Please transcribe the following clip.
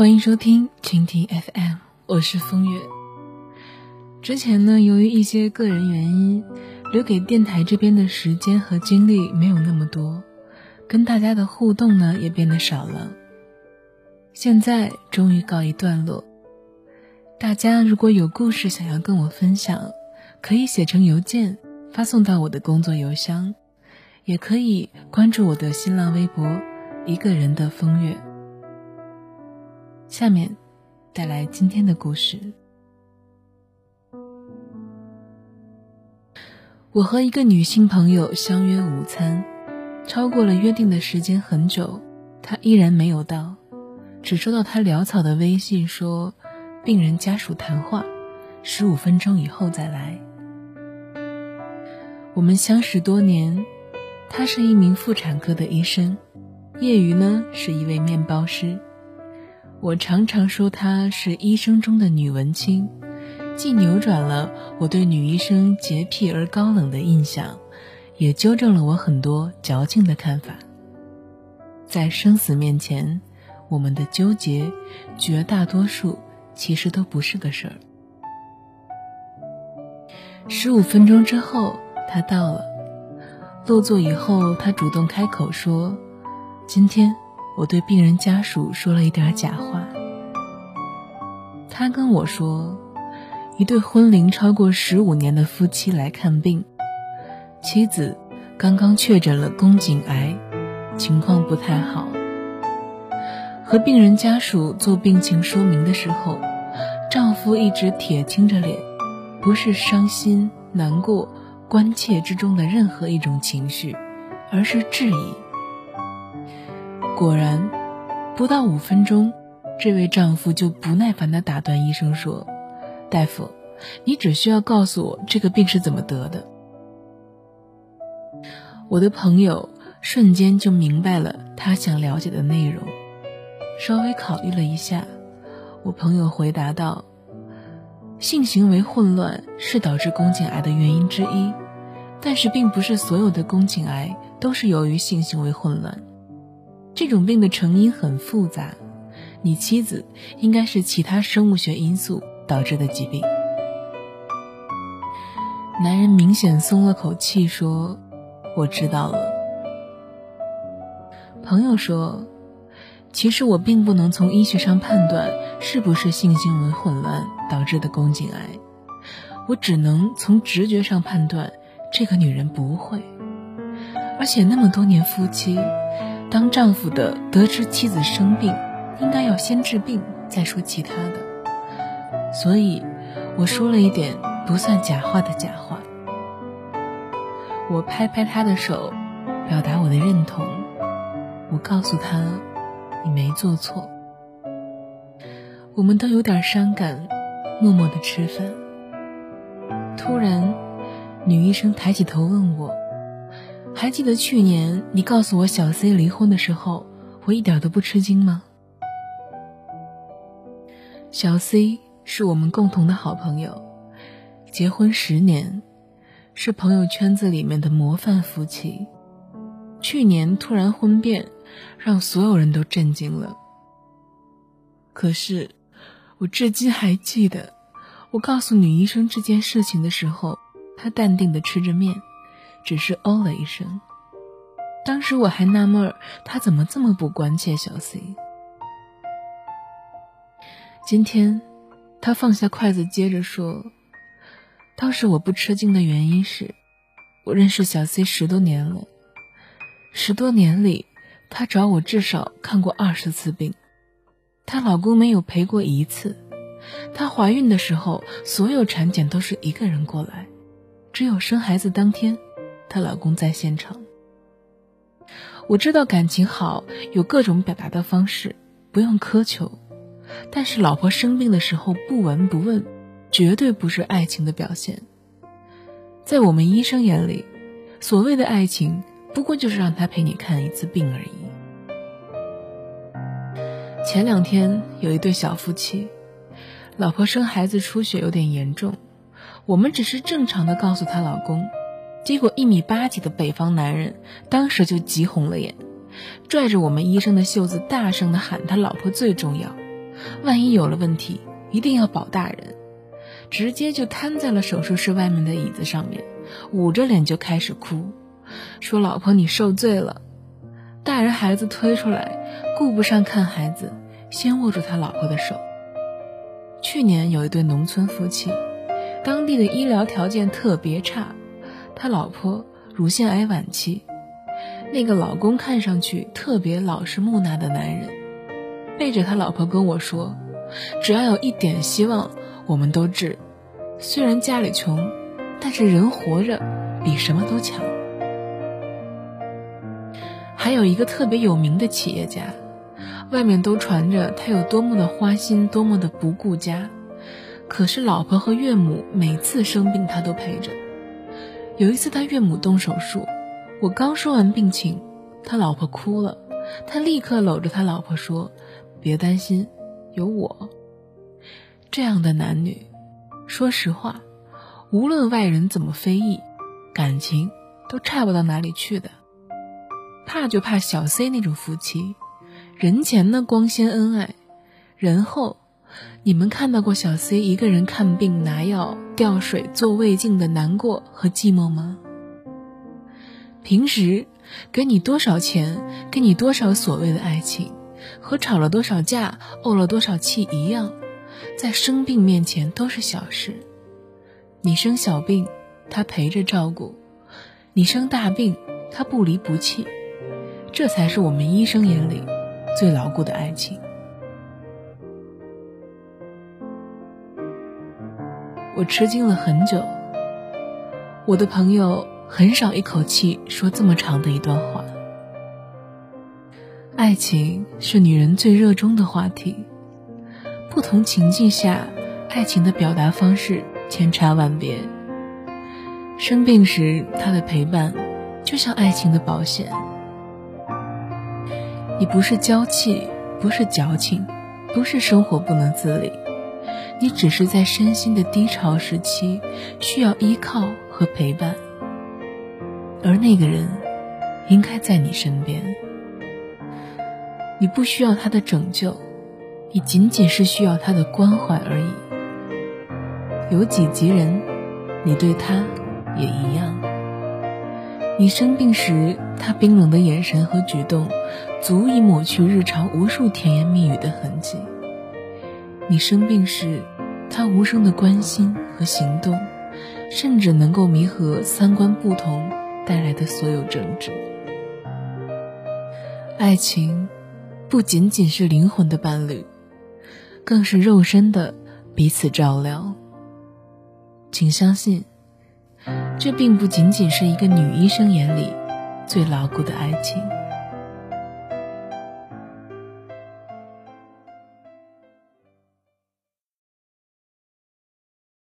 欢迎收听蜻蜓 FM，我是风月。之前呢，由于一些个人原因，留给电台这边的时间和精力没有那么多，跟大家的互动呢也变得少了。现在终于告一段落。大家如果有故事想要跟我分享，可以写成邮件发送到我的工作邮箱，也可以关注我的新浪微博“一个人的风月”。下面带来今天的故事。我和一个女性朋友相约午餐，超过了约定的时间很久，她依然没有到，只收到她潦草的微信说：“病人家属谈话，十五分钟以后再来。”我们相识多年，他是一名妇产科的医生，业余呢是一位面包师。我常常说她是医生中的女文青。既扭转了我对女医生洁癖而高冷的印象，也纠正了我很多矫情的看法。在生死面前，我们的纠结，绝大多数其实都不是个事儿。十五分钟之后，他到了。落座以后，他主动开口说：“今天我对病人家属说了一点假话。”他跟我说。一对婚龄超过十五年的夫妻来看病，妻子刚刚确诊了宫颈癌，情况不太好。和病人家属做病情说明的时候，丈夫一直铁青着脸，不是伤心、难过、关切之中的任何一种情绪，而是质疑。果然，不到五分钟，这位丈夫就不耐烦地打断医生说。大夫，你只需要告诉我这个病是怎么得的。我的朋友瞬间就明白了他想了解的内容，稍微考虑了一下，我朋友回答道：“性行为混乱是导致宫颈癌的原因之一，但是并不是所有的宫颈癌都是由于性行为混乱。这种病的成因很复杂，你妻子应该是其他生物学因素。”导致的疾病。男人明显松了口气，说：“我知道了。”朋友说：“其实我并不能从医学上判断是不是性行为混乱导致的宫颈癌，我只能从直觉上判断这个女人不会。而且那么多年夫妻，当丈夫的得知妻子生病，应该要先治病再说其他的。”所以，我说了一点不算假话的假话。我拍拍他的手，表达我的认同。我告诉他，你没做错。我们都有点伤感，默默的吃饭。突然，女医生抬起头问我：“还记得去年你告诉我小 C 离婚的时候，我一点都不吃惊吗？”小 C。是我们共同的好朋友，结婚十年，是朋友圈子里面的模范夫妻。去年突然婚变，让所有人都震惊了。可是，我至今还记得，我告诉女医生这件事情的时候，她淡定的吃着面，只是哦了一声。当时我还纳闷儿，她怎么这么不关切小 C。今天。他放下筷子，接着说：“当时我不吃惊的原因是，我认识小 C 十多年了，十多年里，她找我至少看过二十次病，她老公没有陪过一次。她怀孕的时候，所有产检都是一个人过来，只有生孩子当天，她老公在现场。我知道感情好有各种表达的方式，不用苛求。”但是老婆生病的时候不闻不问，绝对不是爱情的表现。在我们医生眼里，所谓的爱情不过就是让他陪你看一次病而已。前两天有一对小夫妻，老婆生孩子出血有点严重，我们只是正常的告诉她老公，结果一米八几的北方男人当时就急红了眼，拽着我们医生的袖子大声的喊他老婆最重要。万一有了问题，一定要保大人。直接就瘫在了手术室外面的椅子上面，捂着脸就开始哭，说：“老婆，你受罪了。”大人孩子推出来，顾不上看孩子，先握住他老婆的手。去年有一对农村夫妻，当地的医疗条件特别差，他老婆乳腺癌晚期，那个老公看上去特别老实木讷的男人，背着他老婆跟我说：“只要有一点希望。”我们都治，虽然家里穷，但是人活着比什么都强。还有一个特别有名的企业家，外面都传着他有多么的花心，多么的不顾家。可是老婆和岳母每次生病他都陪着。有一次他岳母动手术，我刚说完病情，他老婆哭了，他立刻搂着他老婆说：“别担心，有我。”这样的男女，说实话，无论外人怎么非议，感情都差不到哪里去的。怕就怕小 C 那种夫妻，人前呢光鲜恩爱，人后，你们看到过小 C 一个人看病、拿药、吊水、做胃镜的难过和寂寞吗？平时给你多少钱，给你多少所谓的爱情，和吵了多少架、怄了多少气一样。在生病面前都是小事，你生小病，他陪着照顾；你生大病，他不离不弃。这才是我们医生眼里最牢固的爱情。我吃惊了很久，我的朋友很少一口气说这么长的一段话。爱情是女人最热衷的话题。不同情境下，爱情的表达方式千差万别。生病时，他的陪伴就像爱情的保险。你不是娇气，不是矫情，不是生活不能自理，你只是在身心的低潮时期需要依靠和陪伴，而那个人应该在你身边。你不需要他的拯救。你仅仅是需要他的关怀而已。有几急人，你对他也一样。你生病时，他冰冷的眼神和举动，足以抹去日常无数甜言蜜语的痕迹。你生病时，他无声的关心和行动，甚至能够弥合三观不同带来的所有争执。爱情，不仅仅是灵魂的伴侣。更是肉身的彼此照料。请相信，这并不仅仅是一个女医生眼里最牢固的爱情。